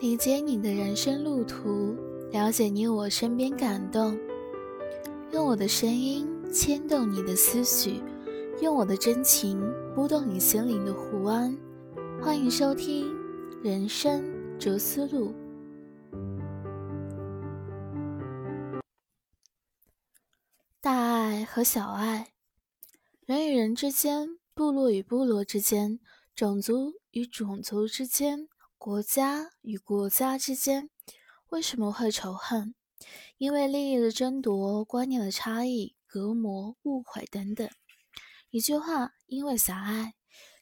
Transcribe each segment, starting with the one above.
理解你的人生路途，了解你我身边感动，用我的声音牵动你的思绪，用我的真情拨动你心灵的湖湾。欢迎收听《人生哲思录》。大爱和小爱，人与人之间，部落与部落之间，种族与种族之间。国家与国家之间为什么会仇恨？因为利益的争夺、观念的差异、隔膜、误会等等。一句话，因为狭隘，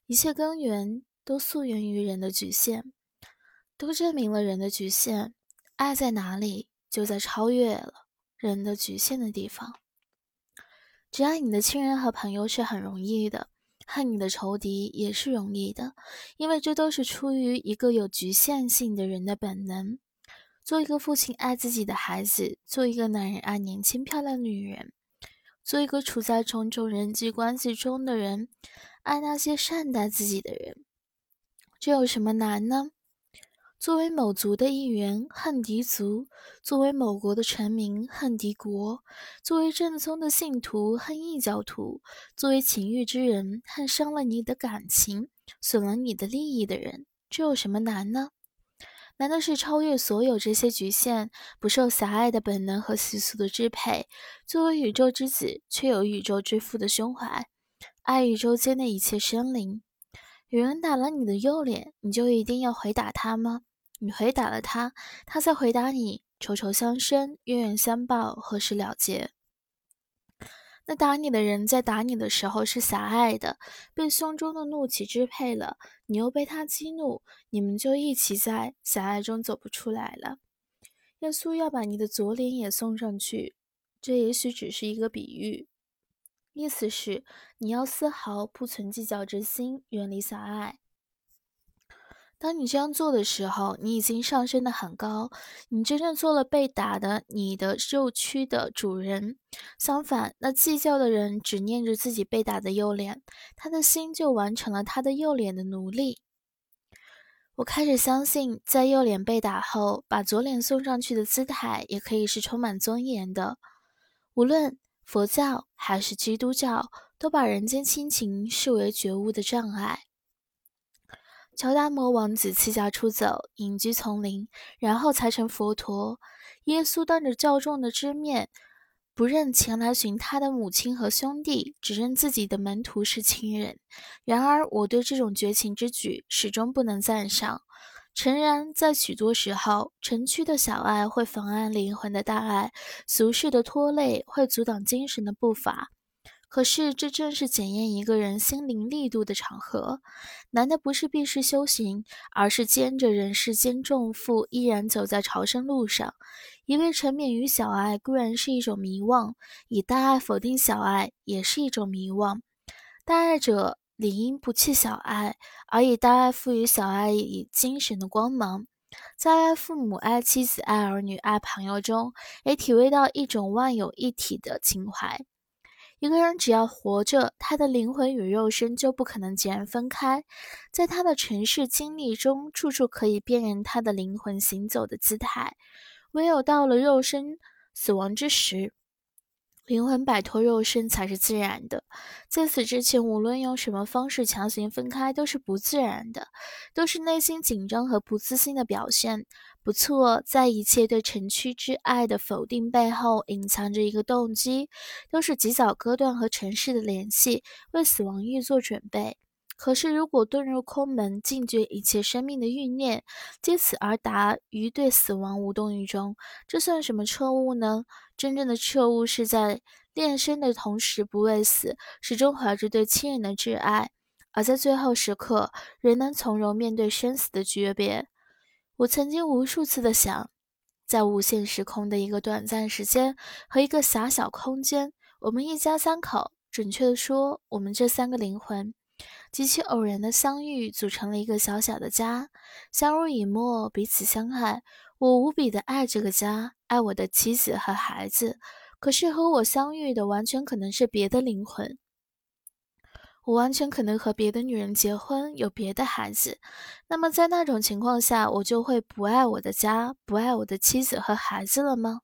一切根源都溯源于人的局限，都证明了人的局限。爱在哪里，就在超越了人的局限的地方。只要你的亲人和朋友是很容易的。恨你的仇敌也是容易的，因为这都是出于一个有局限性的人的本能。做一个父亲爱自己的孩子，做一个男人爱年轻漂亮女人，做一个处在种种人际关系中的人，爱那些善待自己的人，这有什么难呢？作为某族的一员，恨敌族；作为某国的臣民，恨敌国；作为正宗的信徒，恨异教徒；作为情欲之人，恨伤了你的感情、损了你的利益的人，这有什么难呢？难的是超越所有这些局限，不受狭隘的本能和习俗的支配。作为宇宙之子，却有宇宙之父的胸怀，爱宇宙间的一切生灵。有人打了你的右脸，你就一定要回打他吗？你回答了他，他再回答你，仇仇相生，冤冤相报，何时了结？那打你的人在打你的时候是狭隘的，被胸中的怒气支配了，你又被他激怒，你们就一起在狭隘中走不出来了。耶稣要把你的左脸也送上去，这也许只是一个比喻，意思是你要丝毫不存计较之心，远离狭隘。当你这样做的时候，你已经上升的很高，你真正做了被打的你的肉躯的主人。相反，那计较的人只念着自己被打的右脸，他的心就完成了他的右脸的奴隶。我开始相信，在右脸被打后，把左脸送上去的姿态也可以是充满尊严的。无论佛教还是基督教，都把人间亲情视为觉悟的障碍。乔达摩王子弃家出走，隐居丛林，然后才成佛陀。耶稣当着教众的之面，不认前来寻他的母亲和兄弟，只认自己的门徒是亲人。然而，我对这种绝情之举始终不能赞赏。诚然，在许多时候，城区的小爱会妨碍灵魂的大爱，俗世的拖累会阻挡精神的步伐。可是，这正是检验一个人心灵力度的场合。难的不是避世修行，而是肩着人世间重负，依然走在朝圣路上。一味沉湎于小爱固然是一种迷惘，以大爱否定小爱也是一种迷惘。大爱者理应不弃小爱，而以大爱赋予小爱以精神的光芒。在爱父母、爱妻子、爱儿女、爱朋友中，也体味到一种万有一体的情怀。一个人只要活着，他的灵魂与肉身就不可能截然分开。在他的尘世经历中，处处可以辨认他的灵魂行走的姿态。唯有到了肉身死亡之时，灵魂摆脱肉身才是自然的。在此之前，无论用什么方式强行分开，都是不自然的，都是内心紧张和不自信的表现。不错，在一切对城区之爱的否定背后，隐藏着一个动机，都是及早割断和城市的联系，为死亡欲做准备。可是，如果遁入空门，禁绝一切生命的欲念，借此而达于对死亡无动于衷，这算什么彻悟呢？真正的彻悟是在炼身的同时不畏死，始终怀着对亲人的挚爱，而在最后时刻仍能从容面对生死的诀别。我曾经无数次的想，在无限时空的一个短暂时间和一个狭小空间，我们一家三口，准确的说，我们这三个灵魂，极其偶然的相遇，组成了一个小小的家，相濡以沫，彼此相爱。我无比的爱这个家，爱我的妻子和孩子。可是和我相遇的，完全可能是别的灵魂。我完全可能和别的女人结婚，有别的孩子。那么在那种情况下，我就会不爱我的家，不爱我的妻子和孩子了吗？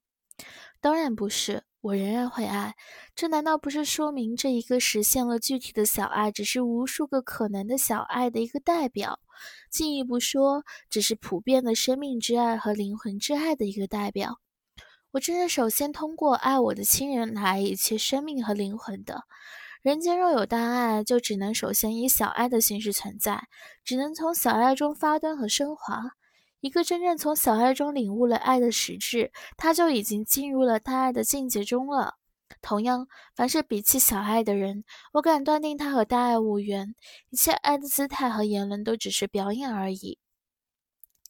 当然不是，我仍然会爱。这难道不是说明这一个实现了具体的小爱，只是无数个可能的小爱的一个代表？进一步说，只是普遍的生命之爱和灵魂之爱的一个代表。我正是首先通过爱我的亲人来一切生命和灵魂的。人间若有大爱，就只能首先以小爱的形式存在，只能从小爱中发端和升华。一个真正从小爱中领悟了爱的实质，他就已经进入了大爱的境界中了。同样，凡是比起小爱的人，我敢断定他和大爱无缘，一切爱的姿态和言论都只是表演而已。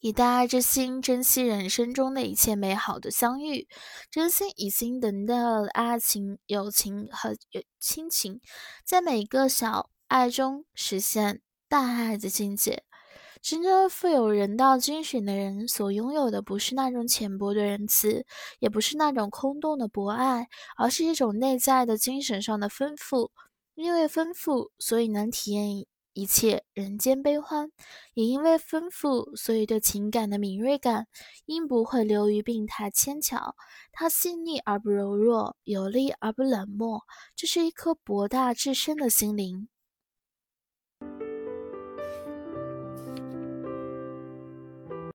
以大爱之心珍惜人生中的一切美好的相遇，真心以心等待爱情、友情和亲情，在每一个小爱中实现大爱的境界。真正富有人道精神的人所拥有的，不是那种浅薄的仁慈，也不是那种空洞的博爱，而是一种内在的精神上的丰富。因为丰富，所以能体验。一切人间悲欢，也因为丰富，所以对情感的敏锐感，因不会流于病态牵强。它细腻而不柔弱，有力而不冷漠，这是一颗博大至深的心灵。